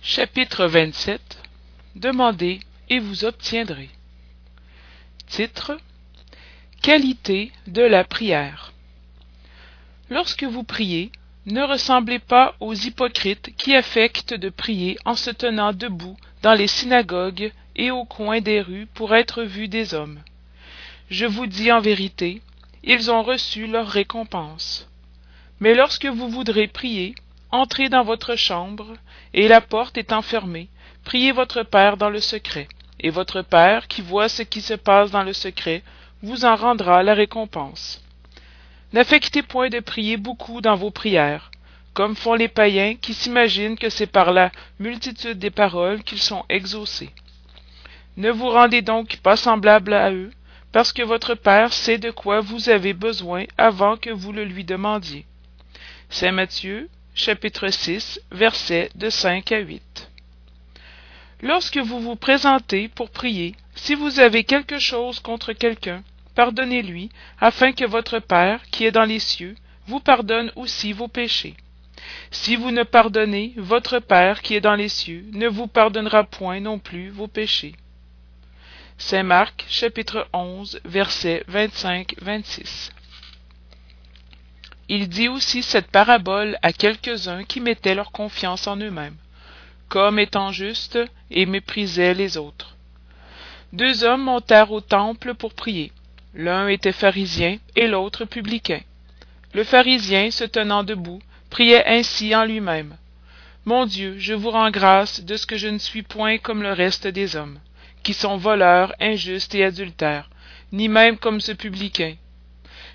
Chapitre 27 Demandez et vous obtiendrez. Titre Qualité de la prière. Lorsque vous priez, ne ressemblez pas aux hypocrites qui affectent de prier en se tenant debout dans les synagogues et au coin des rues pour être vus des hommes. Je vous dis en vérité, ils ont reçu leur récompense. Mais lorsque vous voudrez prier, entrez dans votre chambre, et la porte étant fermée, priez votre Père dans le secret, et votre Père, qui voit ce qui se passe dans le secret, vous en rendra la récompense. N'affectez point de prier beaucoup dans vos prières, comme font les païens qui s'imaginent que c'est par la multitude des paroles qu'ils sont exaucés. Ne vous rendez donc pas semblable à eux, parce que votre Père sait de quoi vous avez besoin avant que vous le lui demandiez. Chapitre 6, versets de 5 à 8. Lorsque vous vous présentez pour prier, si vous avez quelque chose contre quelqu'un, pardonnez-lui, afin que votre Père, qui est dans les cieux, vous pardonne aussi vos péchés. Si vous ne pardonnez, votre Père, qui est dans les cieux, ne vous pardonnera point non plus vos péchés. Saint Marc, chapitre 11, versets 25-26. Il dit aussi cette parabole à quelques-uns qui mettaient leur confiance en eux-mêmes, comme étant justes et méprisaient les autres. Deux hommes montèrent au temple pour prier. L'un était pharisien et l'autre publicain. Le pharisien, se tenant debout, priait ainsi en lui-même. Mon Dieu, je vous rends grâce de ce que je ne suis point comme le reste des hommes, qui sont voleurs, injustes et adultères, ni même comme ce publicain.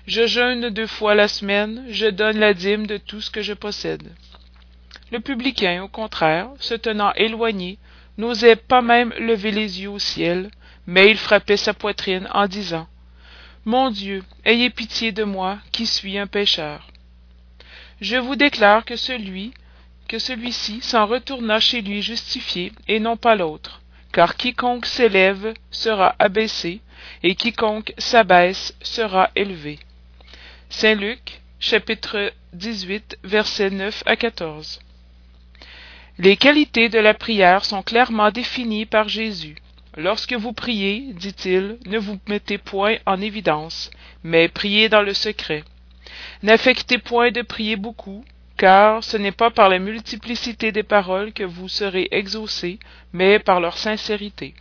Je jeûne deux fois la semaine, je donne la dîme de tout ce que je possède. Le publicain, au contraire, se tenant éloigné, n'osait pas même lever les yeux au ciel, mais il frappait sa poitrine en disant Mon Dieu, ayez pitié de moi, qui suis un pécheur. Je vous déclare que celui que celui-ci s'en retourna chez lui justifié, et non pas l'autre, car quiconque s'élève sera abaissé, et quiconque s'abaisse sera élevé. Saint Luc, chapitre 18, versets 9 à 14. Les qualités de la prière sont clairement définies par Jésus. Lorsque vous priez, dit-il, ne vous mettez point en évidence, mais priez dans le secret. N'affectez point de prier beaucoup, car ce n'est pas par la multiplicité des paroles que vous serez exaucés, mais par leur sincérité.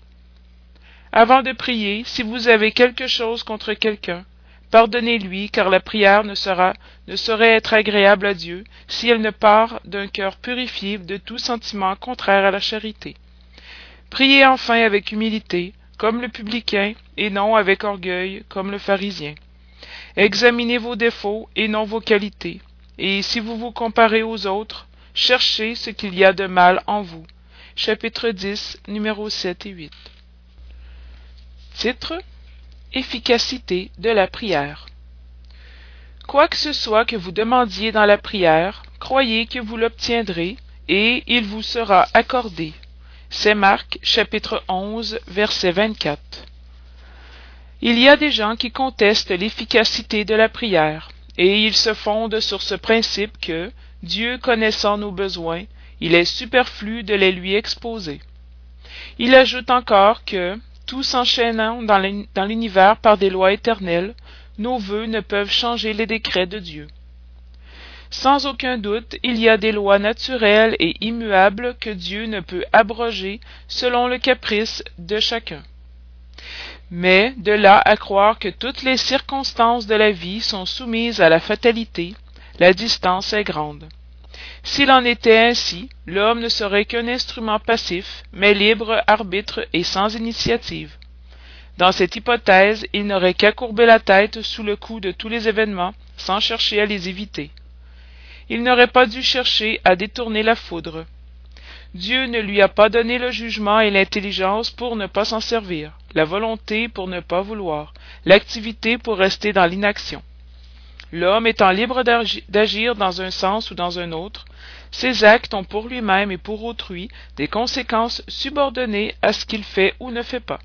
Avant de prier, si vous avez quelque chose contre quelqu'un, Pardonnez-lui, car la prière ne saurait être agréable à Dieu si elle ne part d'un cœur purifié de tout sentiment contraire à la charité. Priez enfin avec humilité, comme le publicain, et non avec orgueil, comme le pharisien. Examinez vos défauts et non vos qualités, et si vous vous comparez aux autres, cherchez ce qu'il y a de mal en vous. Chapitre 10, numéros 7 et 8. Titre Efficacité de la prière. Quoi que ce soit que vous demandiez dans la prière, croyez que vous l'obtiendrez, et il vous sera accordé. C'est Marc chapitre 11 verset 24. Il y a des gens qui contestent l'efficacité de la prière, et ils se fondent sur ce principe que, Dieu connaissant nos besoins, il est superflu de les lui exposer. Il ajoute encore que, tout s'enchaînant dans l'univers par des lois éternelles, nos vœux ne peuvent changer les décrets de Dieu. Sans aucun doute, il y a des lois naturelles et immuables que Dieu ne peut abroger selon le caprice de chacun. Mais de là à croire que toutes les circonstances de la vie sont soumises à la fatalité, la distance est grande. S'il en était ainsi, l'homme ne serait qu'un instrument passif, mais libre, arbitre et sans initiative. Dans cette hypothèse, il n'aurait qu'à courber la tête sous le coup de tous les événements, sans chercher à les éviter. Il n'aurait pas dû chercher à détourner la foudre. Dieu ne lui a pas donné le jugement et l'intelligence pour ne pas s'en servir, la volonté pour ne pas vouloir, l'activité pour rester dans l'inaction. L'homme étant libre d'agir dans un sens ou dans un autre, ses actes ont pour lui-même et pour autrui des conséquences subordonnées à ce qu'il fait ou ne fait pas.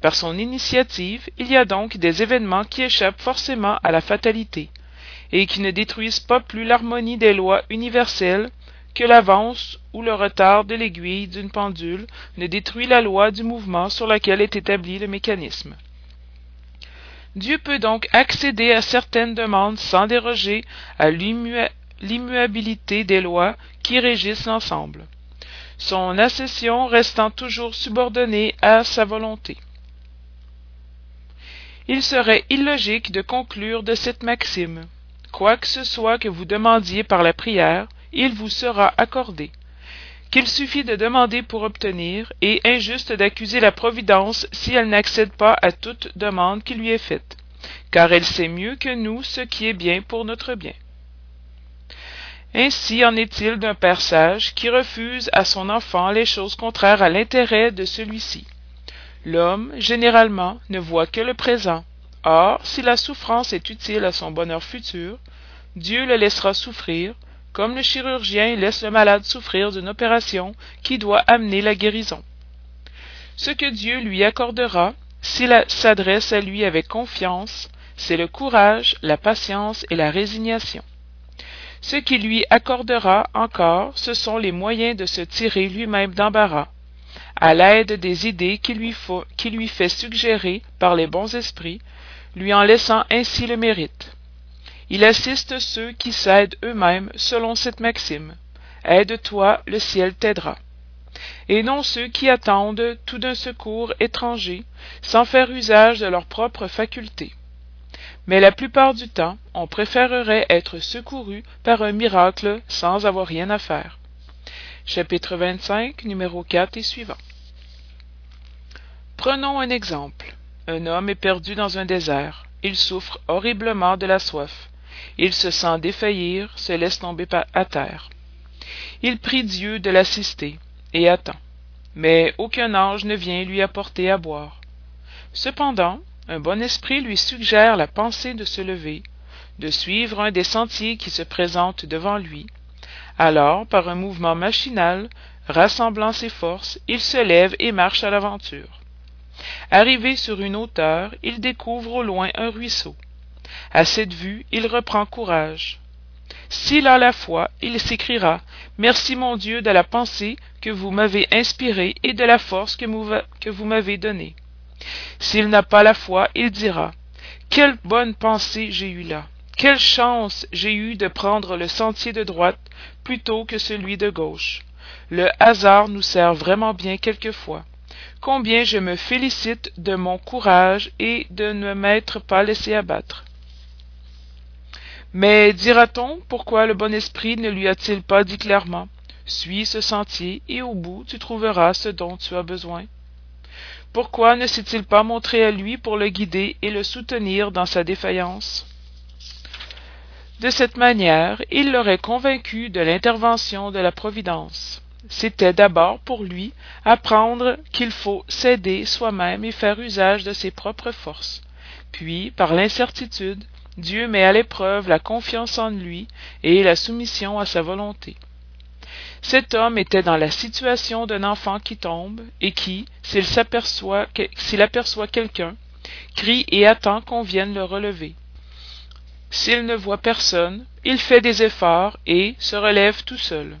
Par son initiative, il y a donc des événements qui échappent forcément à la fatalité, et qui ne détruisent pas plus l'harmonie des lois universelles que l'avance ou le retard de l'aiguille d'une pendule ne détruit la loi du mouvement sur laquelle est établi le mécanisme. Dieu peut donc accéder à certaines demandes sans déroger à l'immuabilité des lois qui régissent l'ensemble, son accession restant toujours subordonnée à sa volonté. Il serait illogique de conclure de cette maxime. Quoi que ce soit que vous demandiez par la prière, il vous sera accordé. Qu'il suffit de demander pour obtenir, et injuste d'accuser la Providence si elle n'accède pas à toute demande qui lui est faite, car elle sait mieux que nous ce qui est bien pour notre bien. Ainsi en est-il d'un père sage qui refuse à son enfant les choses contraires à l'intérêt de celui-ci. L'homme, généralement, ne voit que le présent. Or, si la souffrance est utile à son bonheur futur, Dieu le laissera souffrir, comme le chirurgien laisse le malade souffrir d'une opération qui doit amener la guérison. Ce que Dieu lui accordera, s'il s'adresse à lui avec confiance, c'est le courage, la patience et la résignation. Ce qu'il lui accordera encore, ce sont les moyens de se tirer lui-même d'embarras, à l'aide des idées qu'il lui, qui lui fait suggérer par les bons esprits, lui en laissant ainsi le mérite. Il assiste ceux qui s'aident eux-mêmes selon cette maxime. Aide-toi, le ciel t'aidera. Et non ceux qui attendent tout d'un secours étranger, sans faire usage de leurs propres facultés. Mais la plupart du temps, on préférerait être secouru par un miracle sans avoir rien à faire. Chapitre 25, numéro 4 et suivant. Prenons un exemple. Un homme est perdu dans un désert. Il souffre horriblement de la soif. Il se sent défaillir, se laisse tomber à terre. Il prie Dieu de l'assister, et attend. Mais aucun ange ne vient lui apporter à boire. Cependant, un bon esprit lui suggère la pensée de se lever, de suivre un des sentiers qui se présentent devant lui. Alors, par un mouvement machinal, rassemblant ses forces, il se lève et marche à l'aventure. Arrivé sur une hauteur, il découvre au loin un ruisseau. À cette vue, il reprend courage. S'il a la foi, il s'écriera Merci mon Dieu de la pensée que vous m'avez inspirée et de la force que vous m'avez donnée. S'il n'a pas la foi, il dira Quelle bonne pensée j'ai eue là. Quelle chance j'ai eue de prendre le sentier de droite plutôt que celui de gauche. Le hasard nous sert vraiment bien quelquefois. Combien je me félicite de mon courage et de ne m'être pas laissé abattre. Mais dira-t-on pourquoi le bon esprit ne lui a-t-il pas dit clairement Suis ce sentier et au bout tu trouveras ce dont tu as besoin Pourquoi ne s'est-il pas montré à lui pour le guider et le soutenir dans sa défaillance? De cette manière, il l'aurait convaincu de l'intervention de la Providence. C'était d'abord pour lui apprendre qu'il faut s'aider soi-même et faire usage de ses propres forces. Puis, par l'incertitude, Dieu met à l'épreuve la confiance en lui et la soumission à sa volonté. Cet homme était dans la situation d'un enfant qui tombe et qui, s'il aperçoit quelqu'un, crie et attend qu'on vienne le relever. S'il ne voit personne, il fait des efforts et se relève tout seul.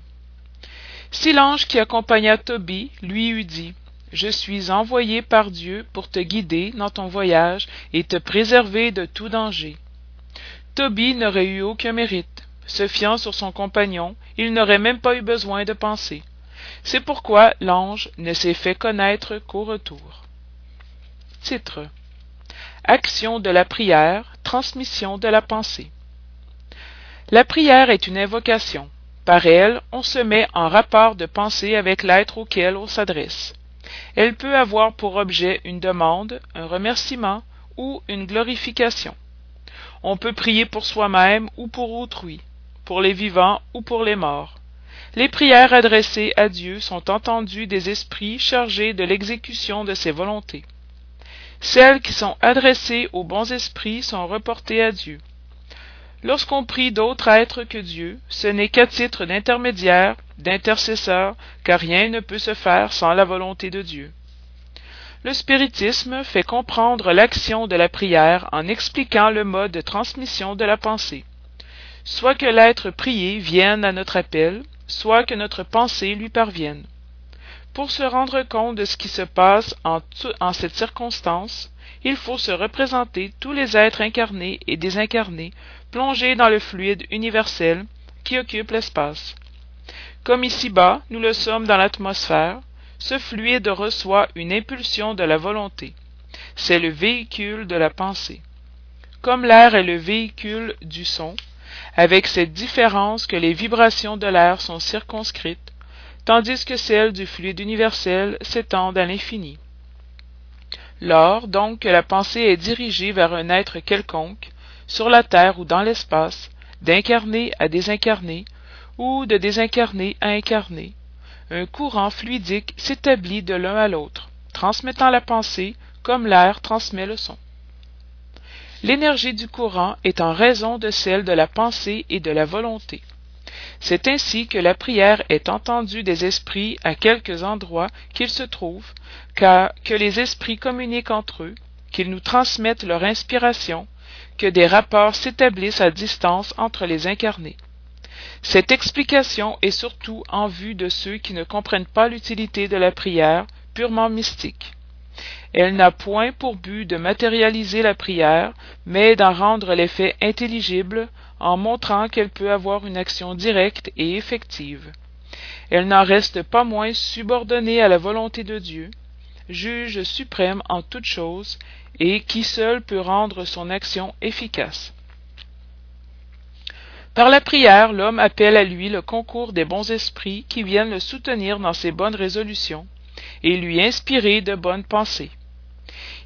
Si l'ange qui accompagna Tobie lui eût dit Je suis envoyé par Dieu pour te guider dans ton voyage et te préserver de tout danger. Tobie n'aurait eu aucun mérite. Se fiant sur son compagnon, il n'aurait même pas eu besoin de penser. C'est pourquoi l'ange ne s'est fait connaître qu'au retour. Titre Action de la prière, transmission de la pensée. La prière est une invocation. Par elle, on se met en rapport de pensée avec l'être auquel on s'adresse. Elle peut avoir pour objet une demande, un remerciement ou une glorification. On peut prier pour soi-même ou pour autrui, pour les vivants ou pour les morts. Les prières adressées à Dieu sont entendues des esprits chargés de l'exécution de ses volontés. Celles qui sont adressées aux bons esprits sont reportées à Dieu. Lorsqu'on prie d'autres êtres que Dieu, ce n'est qu'à titre d'intermédiaire, d'intercesseur, car rien ne peut se faire sans la volonté de Dieu. Le spiritisme fait comprendre l'action de la prière en expliquant le mode de transmission de la pensée. Soit que l'être prié vienne à notre appel, soit que notre pensée lui parvienne. Pour se rendre compte de ce qui se passe en, cette circonstance, il faut se représenter tous les êtres incarnés et désincarnés plongés dans le fluide universel qui occupe l'espace. Comme ici-bas, nous le sommes dans l'atmosphère, ce fluide reçoit une impulsion de la volonté. C'est le véhicule de la pensée. Comme l'air est le véhicule du son, avec cette différence que les vibrations de l'air sont circonscrites, tandis que celles du fluide universel s'étendent à l'infini. Lors donc que la pensée est dirigée vers un être quelconque, sur la terre ou dans l'espace, d'incarné à désincarné, ou de désincarné à incarné, un courant fluidique s'établit de l'un à l'autre, transmettant la pensée comme l'air transmet le son. L'énergie du courant est en raison de celle de la pensée et de la volonté. C'est ainsi que la prière est entendue des esprits à quelques endroits qu'ils se trouvent, car que les esprits communiquent entre eux, qu'ils nous transmettent leur inspiration, que des rapports s'établissent à distance entre les incarnés. Cette explication est surtout en vue de ceux qui ne comprennent pas l'utilité de la prière purement mystique. Elle n'a point pour but de matérialiser la prière, mais d'en rendre l'effet intelligible en montrant qu'elle peut avoir une action directe et effective. Elle n'en reste pas moins subordonnée à la volonté de Dieu, juge suprême en toutes choses, et qui seul peut rendre son action efficace. Par la prière, l'homme appelle à lui le concours des bons esprits qui viennent le soutenir dans ses bonnes résolutions et lui inspirer de bonnes pensées.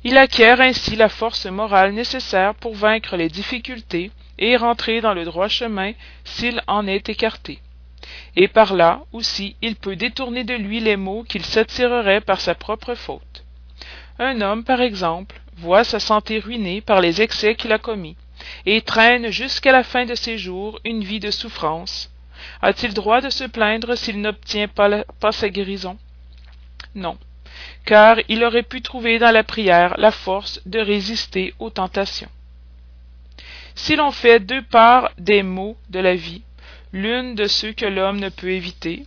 Il acquiert ainsi la force morale nécessaire pour vaincre les difficultés et rentrer dans le droit chemin s'il en est écarté. Et par là aussi il peut détourner de lui les maux qu'il s'attirerait par sa propre faute. Un homme, par exemple, voit sa santé ruinée par les excès qu'il a commis et traîne jusqu'à la fin de ses jours une vie de souffrance, a-t-il droit de se plaindre s'il n'obtient pas, pas sa guérison? Non, car il aurait pu trouver dans la prière la force de résister aux tentations. Si l'on fait deux parts des maux de la vie, l'une de ceux que l'homme ne peut éviter,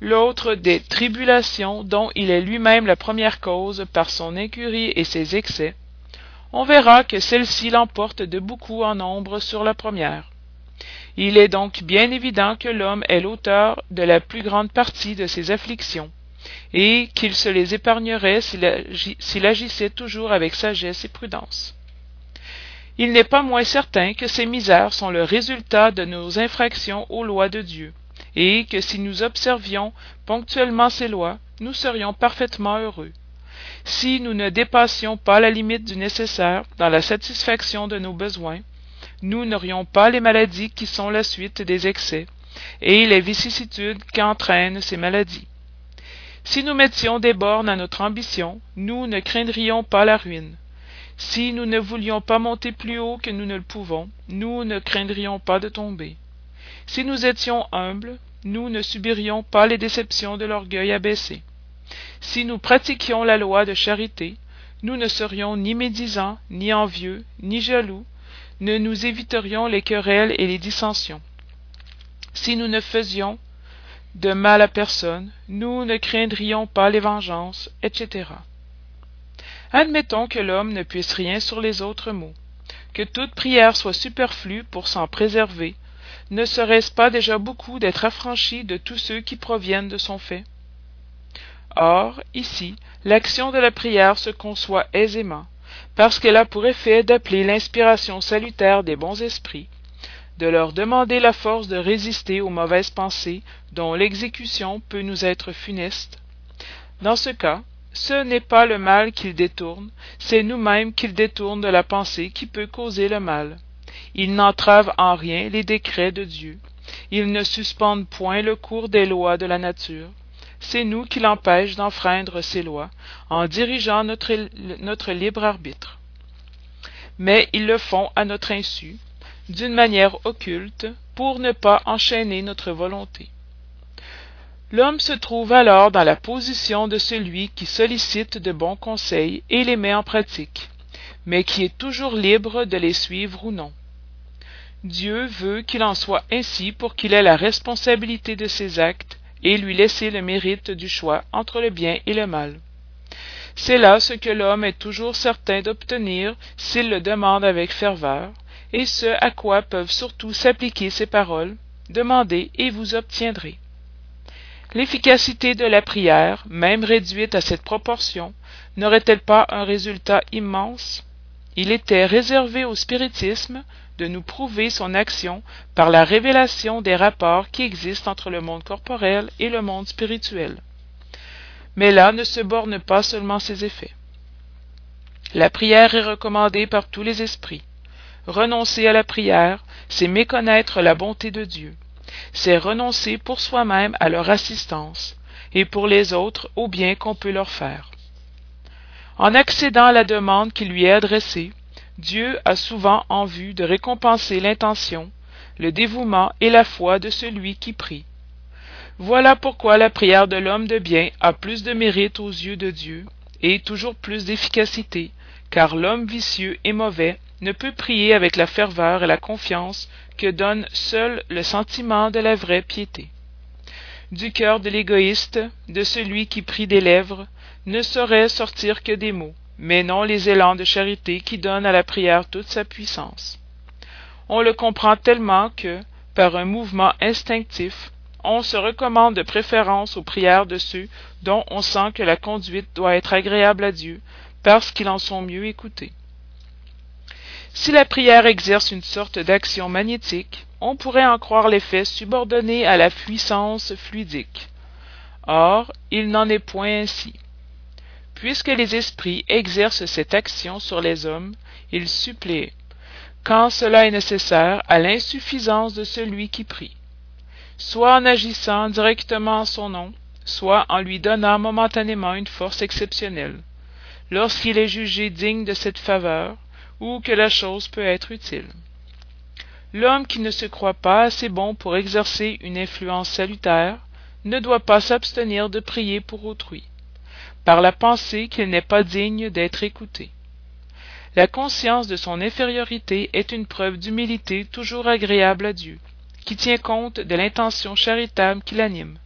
l'autre des tribulations dont il est lui-même la première cause par son incurie et ses excès, on verra que celle-ci l'emporte de beaucoup en nombre sur la première. Il est donc bien évident que l'homme est l'auteur de la plus grande partie de ses afflictions, et qu'il se les épargnerait s'il agissait toujours avec sagesse et prudence. Il n'est pas moins certain que ces misères sont le résultat de nos infractions aux lois de Dieu, et que si nous observions ponctuellement ces lois, nous serions parfaitement heureux si nous ne dépassions pas la limite du nécessaire dans la satisfaction de nos besoins, nous n'aurions pas les maladies qui sont la suite des excès, et les vicissitudes qu'entraînent ces maladies. Si nous mettions des bornes à notre ambition, nous ne craindrions pas la ruine. Si nous ne voulions pas monter plus haut que nous ne le pouvons, nous ne craindrions pas de tomber. Si nous étions humbles, nous ne subirions pas les déceptions de l'orgueil abaissé. Si nous pratiquions la loi de charité, nous ne serions ni médisants, ni envieux, ni jaloux, ne nous éviterions les querelles et les dissensions. Si nous ne faisions de mal à personne, nous ne craindrions pas les vengeances, etc. Admettons que l'homme ne puisse rien sur les autres mots, que toute prière soit superflue pour s'en préserver, ne serait-ce pas déjà beaucoup d'être affranchi de tous ceux qui proviennent de son fait? Or, ici, l'action de la prière se conçoit aisément, parce qu'elle a pour effet d'appeler l'inspiration salutaire des bons esprits, de leur demander la force de résister aux mauvaises pensées dont l'exécution peut nous être funeste. Dans ce cas, ce n'est pas le mal qu'ils détournent, c'est nous-mêmes qu'ils détournent de la pensée qui peut causer le mal. Ils n'entravent en rien les décrets de Dieu. Ils ne suspendent point le cours des lois de la nature c'est nous qui l'empêchons d'enfreindre ces lois, en dirigeant notre libre arbitre. Mais ils le font à notre insu, d'une manière occulte, pour ne pas enchaîner notre volonté. L'homme se trouve alors dans la position de celui qui sollicite de bons conseils et les met en pratique, mais qui est toujours libre de les suivre ou non. Dieu veut qu'il en soit ainsi pour qu'il ait la responsabilité de ses actes et lui laisser le mérite du choix entre le bien et le mal. C'est là ce que l'homme est toujours certain d'obtenir s'il le demande avec ferveur, et ce à quoi peuvent surtout s'appliquer ces paroles Demandez et vous obtiendrez. L'efficacité de la prière, même réduite à cette proportion, n'aurait-elle pas un résultat immense? Il était réservé au spiritisme de nous prouver son action par la révélation des rapports qui existent entre le monde corporel et le monde spirituel. Mais là ne se bornent pas seulement ses effets. La prière est recommandée par tous les esprits. Renoncer à la prière, c'est méconnaître la bonté de Dieu. C'est renoncer pour soi-même à leur assistance, et pour les autres au bien qu'on peut leur faire. En accédant à la demande qui lui est adressée, Dieu a souvent en vue de récompenser l'intention, le dévouement et la foi de celui qui prie. Voilà pourquoi la prière de l'homme de bien a plus de mérite aux yeux de Dieu, et toujours plus d'efficacité, car l'homme vicieux et mauvais ne peut prier avec la ferveur et la confiance que donne seul le sentiment de la vraie piété. Du cœur de l'égoïste, de celui qui prie des lèvres, ne sauraient sortir que des mots, mais non les élans de charité qui donnent à la prière toute sa puissance. On le comprend tellement que, par un mouvement instinctif, on se recommande de préférence aux prières de ceux dont on sent que la conduite doit être agréable à Dieu, parce qu'ils en sont mieux écoutés. Si la prière exerce une sorte d'action magnétique, on pourrait en croire l'effet subordonné à la puissance fluidique. Or, il n'en est point ainsi. Puisque les esprits exercent cette action sur les hommes, ils suppléent, quand cela est nécessaire, à l'insuffisance de celui qui prie, soit en agissant directement en son nom, soit en lui donnant momentanément une force exceptionnelle, lorsqu'il est jugé digne de cette faveur, ou que la chose peut être utile. L'homme qui ne se croit pas assez bon pour exercer une influence salutaire ne doit pas s'abstenir de prier pour autrui, par la pensée qu'il n'est pas digne d'être écouté. La conscience de son infériorité est une preuve d'humilité toujours agréable à Dieu, qui tient compte de l'intention charitable qui l'anime.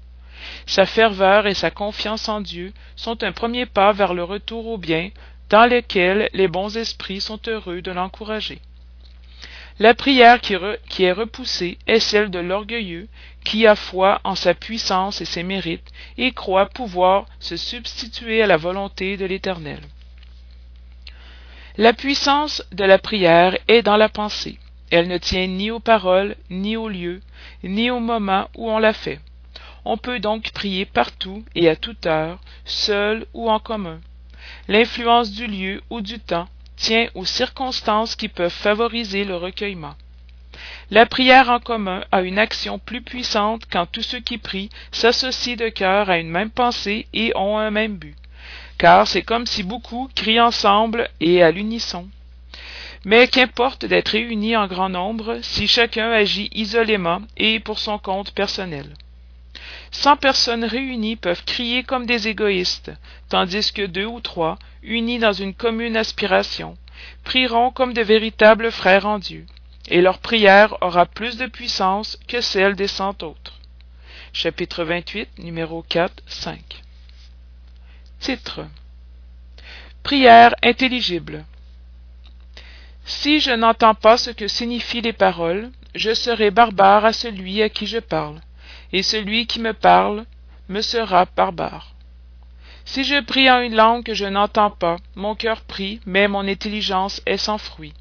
Sa ferveur et sa confiance en Dieu sont un premier pas vers le retour au bien dans lequel les bons esprits sont heureux de l'encourager. La prière qui, qui, est repoussée est celle de l'orgueilleux qui a foi en sa puissance et ses mérites et croit pouvoir se substituer à la volonté de l'Éternel. La puissance de la prière est dans la pensée. Elle ne tient ni aux paroles, ni au lieu, ni au moment où on la fait. On peut donc prier partout et à toute heure, seul ou en commun. L'influence du lieu ou du temps tient aux circonstances qui peuvent favoriser le recueillement. La prière en commun a une action plus puissante quand tous ceux qui prient s'associent de cœur à une même pensée et ont un même but, car c'est comme si beaucoup crient ensemble et à l'unisson. Mais qu'importe d'être réunis en grand nombre si chacun agit isolément et pour son compte personnel. Cent personnes réunies peuvent crier comme des égoïstes, tandis que deux ou trois, unis dans une commune aspiration, prieront comme de véritables frères en Dieu, et leur prière aura plus de puissance que celle des cent autres. Chapitre 28, numéro 4, 5. Titre Prière intelligible. Si je n'entends pas ce que signifient les paroles, je serai barbare à celui à qui je parle et celui qui me parle me sera barbare. Si je prie en une langue que je n'entends pas, mon cœur prie, mais mon intelligence est sans fruit.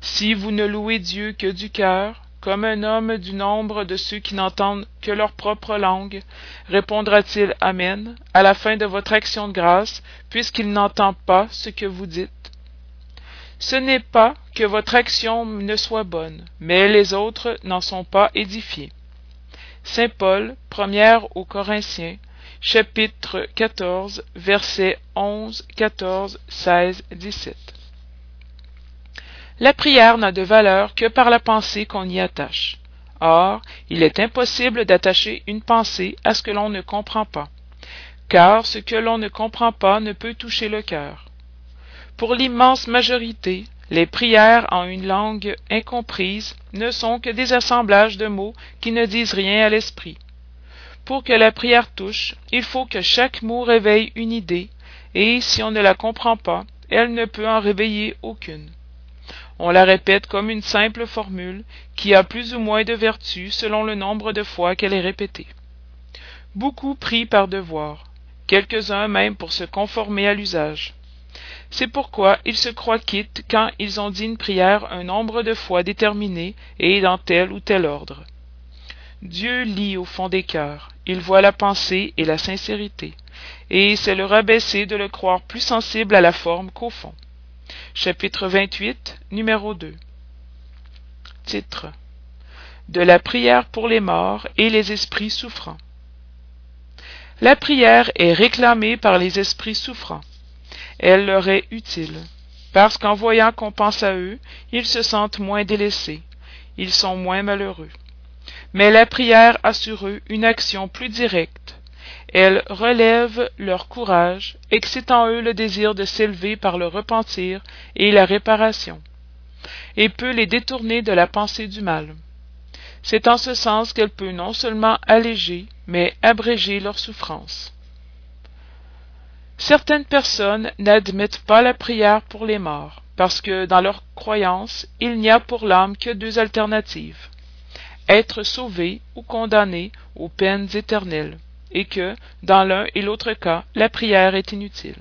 Si vous ne louez Dieu que du cœur, comme un homme du nombre de ceux qui n'entendent que leur propre langue, répondra-t-il Amen à la fin de votre action de grâce, puisqu'il n'entend pas ce que vous dites? Ce n'est pas que votre action ne soit bonne, mais les autres n'en sont pas édifiés. Saint Paul, première aux Corinthiens, chapitre 14, versets 11, 14, 16, 17. La prière n'a de valeur que par la pensée qu'on y attache. Or, il est impossible d'attacher une pensée à ce que l'on ne comprend pas, car ce que l'on ne comprend pas ne peut toucher le cœur. Pour l'immense majorité, les prières en une langue incomprise ne sont que des assemblages de mots qui ne disent rien à l'esprit. Pour que la prière touche, il faut que chaque mot réveille une idée, et si on ne la comprend pas, elle ne peut en réveiller aucune. On la répète comme une simple formule qui a plus ou moins de vertu selon le nombre de fois qu'elle est répétée. Beaucoup prient par devoir, quelques-uns même pour se conformer à l'usage. C'est pourquoi ils se croient quittes quand ils ont dit une prière un nombre de fois déterminé et dans tel ou tel ordre. Dieu lit au fond des cœurs, il voit la pensée et la sincérité, et c'est le rabaisser de le croire plus sensible à la forme qu'au fond. Chapitre 28, numéro 2 Titre De la prière pour les morts et les esprits souffrants. La prière est réclamée par les esprits souffrants elle leur est utile, parce qu'en voyant qu'on pense à eux, ils se sentent moins délaissés, ils sont moins malheureux. Mais la prière a sur eux une action plus directe. Elle relève leur courage, excite en eux le désir de s'élever par le repentir et la réparation, et peut les détourner de la pensée du mal. C'est en ce sens qu'elle peut non seulement alléger, mais abréger leur souffrance. Certaines personnes n'admettent pas la prière pour les morts, parce que dans leur croyance, il n'y a pour l'âme que deux alternatives être sauvé ou condamné aux peines éternelles, et que, dans l'un et l'autre cas, la prière est inutile.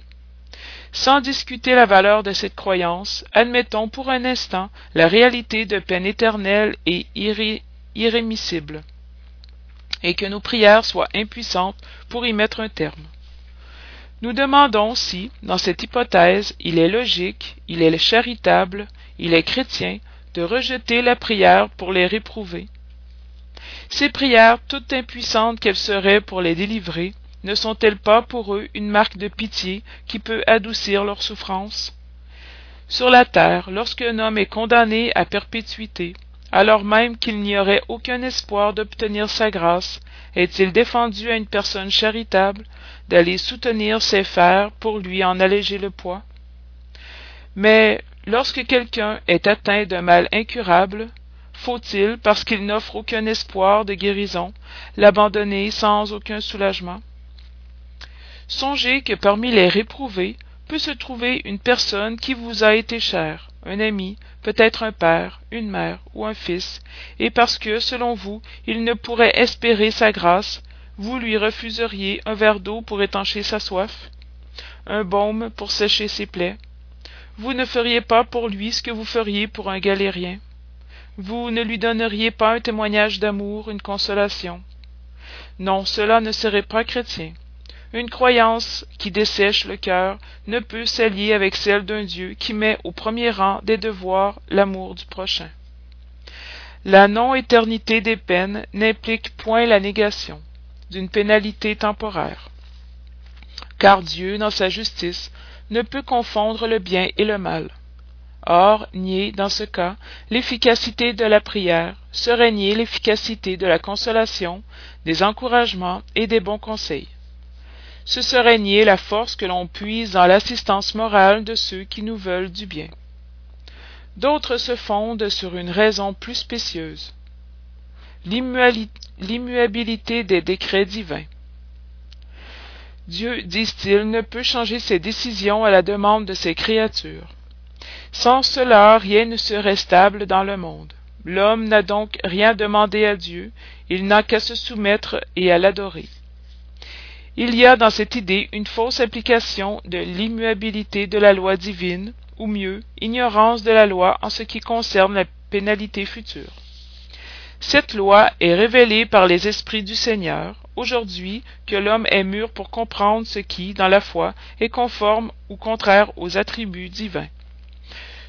Sans discuter la valeur de cette croyance, admettons pour un instant la réalité de peine éternelle et irrémissible, et que nos prières soient impuissantes pour y mettre un terme. Nous demandons si, dans cette hypothèse, il est logique, il est charitable, il est chrétien de rejeter la prière pour les réprouver. Ces prières, toutes impuissantes qu'elles seraient pour les délivrer, ne sont-elles pas pour eux une marque de pitié qui peut adoucir leur souffrance? Sur la terre, lorsqu'un homme est condamné à perpétuité, alors même qu'il n'y aurait aucun espoir d'obtenir sa grâce, est-il défendu à une personne charitable d'aller soutenir ses fers pour lui en alléger le poids? Mais lorsque quelqu'un est atteint d'un mal incurable, faut-il, parce qu'il n'offre aucun espoir de guérison, l'abandonner sans aucun soulagement? Songez que parmi les réprouvés peut se trouver une personne qui vous a été chère, un ami, peut-être un père, une mère ou un fils, et parce que, selon vous, il ne pourrait espérer sa grâce, vous lui refuseriez un verre d'eau pour étancher sa soif, un baume pour sécher ses plaies. Vous ne feriez pas pour lui ce que vous feriez pour un galérien. Vous ne lui donneriez pas un témoignage d'amour, une consolation. Non, cela ne serait pas chrétien. Une croyance qui dessèche le cœur ne peut s'allier avec celle d'un Dieu qui met au premier rang des devoirs l'amour du prochain. La non-éternité des peines n'implique point la négation d'une pénalité temporaire. Car Dieu, dans sa justice, ne peut confondre le bien et le mal. Or, nier, dans ce cas, l'efficacité de la prière serait nier l'efficacité de la consolation, des encouragements et des bons conseils ce serait nier la force que l'on puise dans l'assistance morale de ceux qui nous veulent du bien. D'autres se fondent sur une raison plus spécieuse l'immuabilité des décrets divins. Dieu, disent-ils, ne peut changer ses décisions à la demande de ses créatures. Sans cela, rien ne serait stable dans le monde. L'homme n'a donc rien demandé à Dieu, il n'a qu'à se soumettre et à l'adorer. Il y a dans cette idée une fausse application de l'immuabilité de la loi divine, ou mieux, ignorance de la loi en ce qui concerne la pénalité future. Cette loi est révélée par les esprits du Seigneur, aujourd'hui que l'homme est mûr pour comprendre ce qui, dans la foi, est conforme ou contraire aux attributs divins.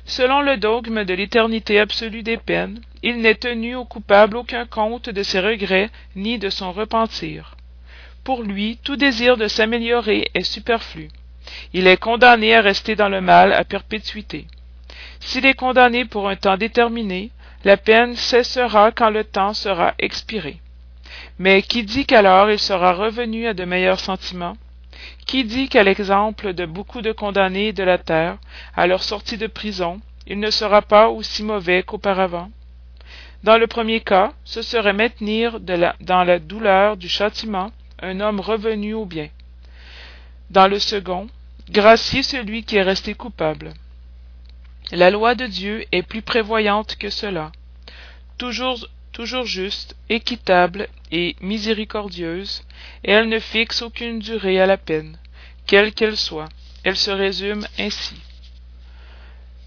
Selon le dogme de l'éternité absolue des peines, il n'est tenu au coupable aucun compte de ses regrets ni de son repentir. Pour lui, tout désir de s'améliorer est superflu. Il est condamné à rester dans le mal à perpétuité. S'il est condamné pour un temps déterminé, la peine cessera quand le temps sera expiré. Mais qui dit qu'alors il sera revenu à de meilleurs sentiments? Qui dit qu'à l'exemple de beaucoup de condamnés de la terre, à leur sortie de prison, il ne sera pas aussi mauvais qu'auparavant? Dans le premier cas, ce serait maintenir dans la douleur du châtiment un homme revenu au bien. Dans le second, gracier celui qui est resté coupable. La loi de Dieu est plus prévoyante que cela, toujours, toujours juste, équitable et miséricordieuse, elle ne fixe aucune durée à la peine, quelle qu'elle soit. Elle se résume ainsi.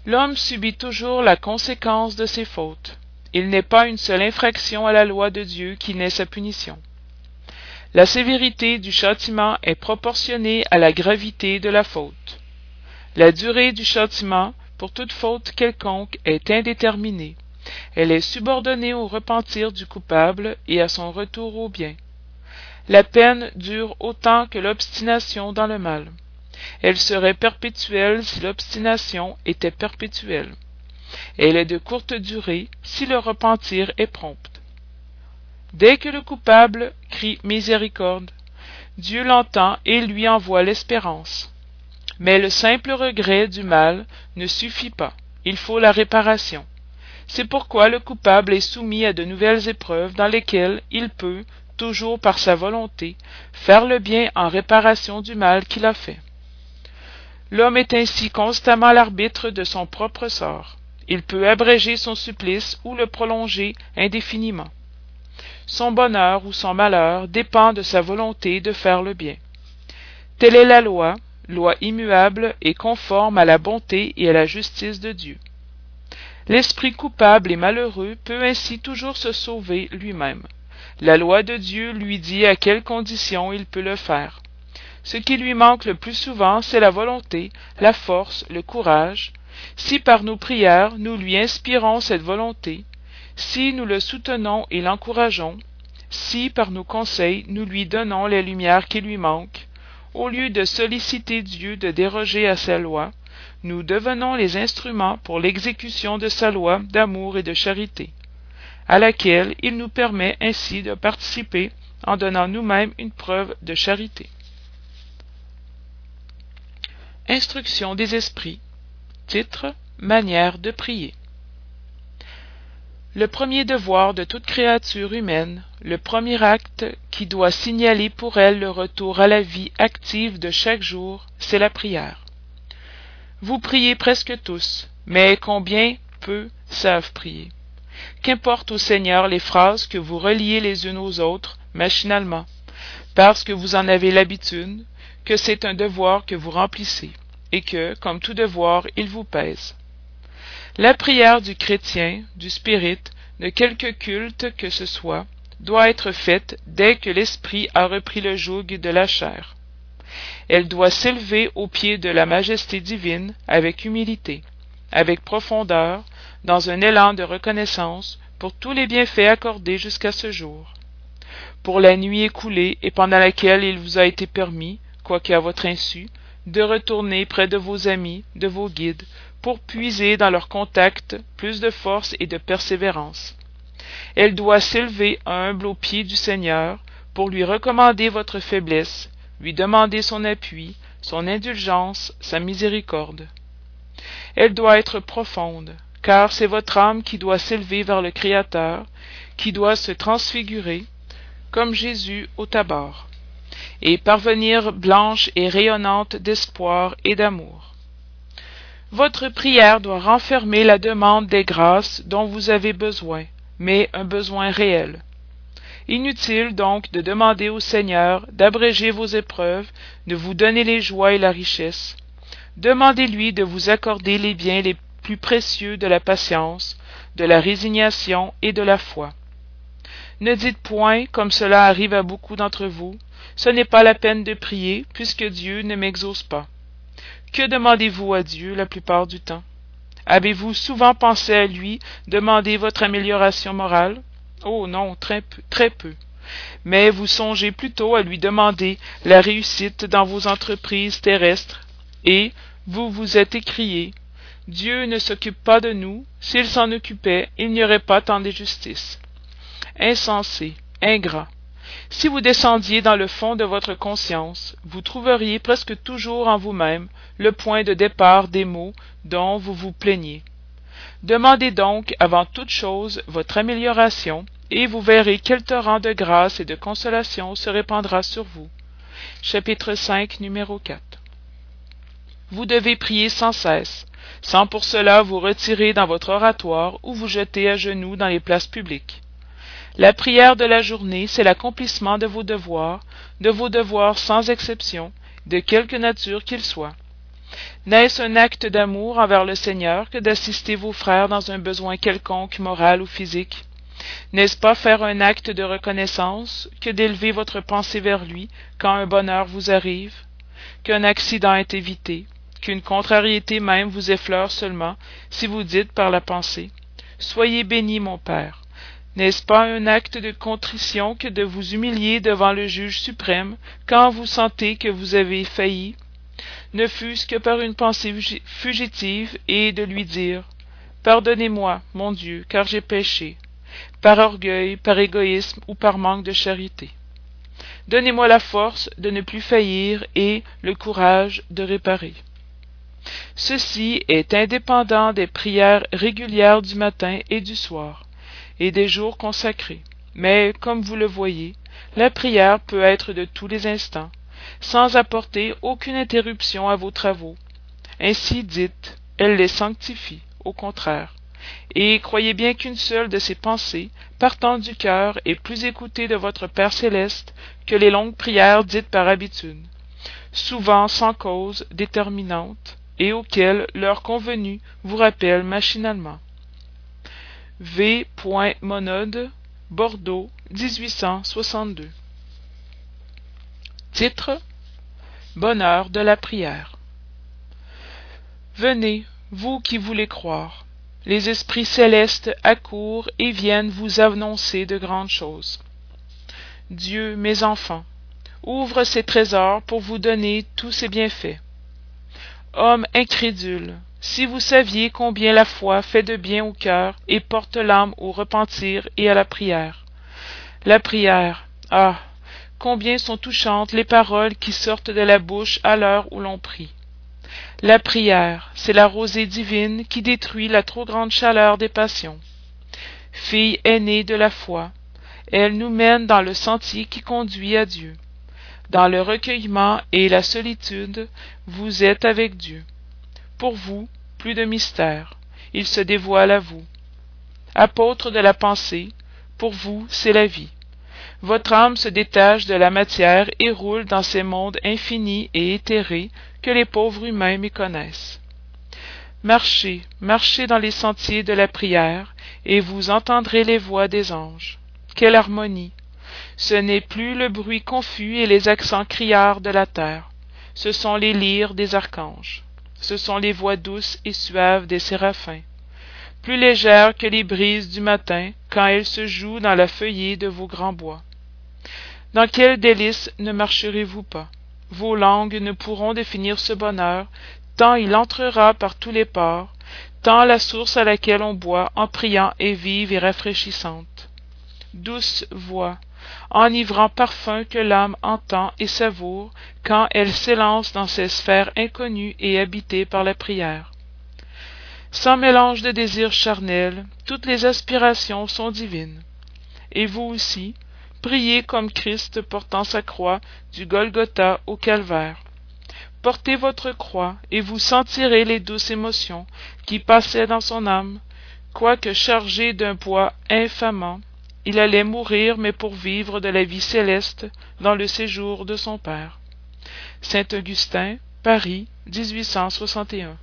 L'homme subit toujours la conséquence de ses fautes. Il n'est pas une seule infraction à la loi de Dieu qui n'est sa punition. La sévérité du châtiment est proportionnée à la gravité de la faute. La durée du châtiment pour toute faute quelconque est indéterminée. Elle est subordonnée au repentir du coupable et à son retour au bien. La peine dure autant que l'obstination dans le mal. Elle serait perpétuelle si l'obstination était perpétuelle. Elle est de courte durée si le repentir est prompt. Dès que le coupable crie miséricorde, Dieu l'entend et lui envoie l'espérance. Mais le simple regret du mal ne suffit pas, il faut la réparation. C'est pourquoi le coupable est soumis à de nouvelles épreuves dans lesquelles il peut, toujours par sa volonté, faire le bien en réparation du mal qu'il a fait. L'homme est ainsi constamment l'arbitre de son propre sort. Il peut abréger son supplice ou le prolonger indéfiniment. Son bonheur ou son malheur dépend de sa volonté de faire le bien. Telle est la loi, loi immuable et conforme à la bonté et à la justice de Dieu. L'esprit coupable et malheureux peut ainsi toujours se sauver lui-même. La loi de Dieu lui dit à quelles conditions il peut le faire. Ce qui lui manque le plus souvent, c'est la volonté, la force, le courage. Si par nos prières nous lui inspirons cette volonté, si nous le soutenons et l'encourageons, si par nos conseils nous lui donnons les lumières qui lui manquent, au lieu de solliciter Dieu de déroger à sa loi, nous devenons les instruments pour l'exécution de sa loi d'amour et de charité, à laquelle il nous permet ainsi de participer en donnant nous-mêmes une preuve de charité. Instruction des esprits. Titre Manière de prier. Le premier devoir de toute créature humaine, le premier acte qui doit signaler pour elle le retour à la vie active de chaque jour, c'est la prière. Vous priez presque tous, mais combien peu savent prier. Qu'importe au Seigneur les phrases que vous reliez les unes aux autres machinalement, parce que vous en avez l'habitude, que c'est un devoir que vous remplissez et que, comme tout devoir, il vous pèse. La prière du chrétien, du spirit, de quelque culte que ce soit, doit être faite dès que l'esprit a repris le joug de la chair. Elle doit s'élever au pied de la majesté divine avec humilité, avec profondeur, dans un élan de reconnaissance pour tous les bienfaits accordés jusqu'à ce jour, pour la nuit écoulée et pendant laquelle il vous a été permis, quoique à votre insu, de retourner près de vos amis, de vos guides, pour puiser dans leur contact plus de force et de persévérance. Elle doit s'élever humble aux pieds du Seigneur pour lui recommander votre faiblesse, lui demander son appui, son indulgence, sa miséricorde. Elle doit être profonde, car c'est votre âme qui doit s'élever vers le Créateur, qui doit se transfigurer, comme Jésus au tabac et parvenir blanche et rayonnante d'espoir et d'amour. Votre prière doit renfermer la demande des grâces dont vous avez besoin, mais un besoin réel. Inutile donc de demander au Seigneur d'abréger vos épreuves, de vous donner les joies et la richesse. Demandez-lui de vous accorder les biens les plus précieux de la patience, de la résignation et de la foi. Ne dites point, comme cela arrive à beaucoup d'entre vous, ce n'est pas la peine de prier, puisque Dieu ne m'exauce pas. Que demandez-vous à Dieu la plupart du temps? Avez-vous souvent pensé à lui demander votre amélioration morale? Oh non, très peu, très peu. Mais vous songez plutôt à lui demander la réussite dans vos entreprises terrestres, et vous vous êtes écrié Dieu ne s'occupe pas de nous, s'il s'en occupait, il n'y aurait pas tant de justice. Insensé, ingrat. Si vous descendiez dans le fond de votre conscience, vous trouveriez presque toujours en vous-même le point de départ des maux dont vous vous plaignez. Demandez donc avant toute chose votre amélioration, et vous verrez quel torrent de grâce et de consolation se répandra sur vous. Chapitre 5, numéro 4 Vous devez prier sans cesse, sans pour cela vous retirer dans votre oratoire ou vous jeter à genoux dans les places publiques. La prière de la journée, c'est l'accomplissement de vos devoirs, de vos devoirs sans exception, de quelque nature qu'ils soient. N'est-ce un acte d'amour envers le Seigneur que d'assister vos frères dans un besoin quelconque moral ou physique? N'est-ce pas faire un acte de reconnaissance que d'élever votre pensée vers lui quand un bonheur vous arrive, qu'un accident est évité, qu'une contrariété même vous effleure seulement si vous dites par la pensée Soyez béni, mon Père. N'est-ce pas un acte de contrition que de vous humilier devant le juge suprême quand vous sentez que vous avez failli, ne fût-ce que par une pensée fugitive, et de lui dire Pardonnez-moi, mon Dieu, car j'ai péché, par orgueil, par égoïsme ou par manque de charité. Donnez-moi la force de ne plus faillir et le courage de réparer. Ceci est indépendant des prières régulières du matin et du soir, et des jours consacrés. Mais, comme vous le voyez, la prière peut être de tous les instants, sans apporter aucune interruption à vos travaux. Ainsi dite, elle les sanctifie, au contraire. Et croyez bien qu'une seule de ces pensées, partant du cœur, est plus écoutée de votre Père céleste que les longues prières dites par habitude, souvent sans cause déterminante, et auxquelles l'heure convenue vous rappelle machinalement. V. Monode, Bordeaux, 1862. Titre Bonheur de la prière. Venez, vous qui voulez croire. Les esprits célestes accourent et viennent vous annoncer de grandes choses. Dieu, mes enfants, ouvre ses trésors pour vous donner tous ses bienfaits. Hommes incrédules, si vous saviez combien la foi fait de bien au cœur et porte l'âme au repentir et à la prière. La prière, ah, combien sont touchantes les paroles qui sortent de la bouche à l'heure où l'on prie. La prière, c'est la rosée divine qui détruit la trop grande chaleur des passions. Fille aînée de la foi, elle nous mène dans le sentier qui conduit à Dieu. Dans le recueillement et la solitude, vous êtes avec Dieu. Pour vous, plus de mystère, il se dévoile à vous. Apôtre de la pensée, pour vous, c'est la vie. Votre âme se détache de la matière et roule dans ces mondes infinis et éthérés que les pauvres humains méconnaissent. Marchez, marchez dans les sentiers de la prière, et vous entendrez les voix des anges. Quelle harmonie! Ce n'est plus le bruit confus et les accents criards de la terre, ce sont les lyres des archanges, ce sont les voix douces et suaves des séraphins, plus légères que les brises du matin quand elles se jouent dans la feuillée de vos grands bois. Dans quel délice ne marcherez-vous pas? Vos langues ne pourront définir ce bonheur, tant il entrera par tous les pores, tant la source à laquelle on boit en priant est vive et rafraîchissante. Douce voix, enivrant parfum que l'âme entend et savoure quand elle s'élance dans ces sphères inconnues et habitées par la prière. Sans mélange de désirs charnels, toutes les aspirations sont divines. Et vous aussi, Priez comme Christ portant sa croix du Golgotha au calvaire. Portez votre croix, et vous sentirez les douces émotions qui passaient dans son âme, quoique chargé d'un poids infamant, il allait mourir, mais pour vivre de la vie céleste dans le séjour de son Père. Saint Augustin, Paris, 1861.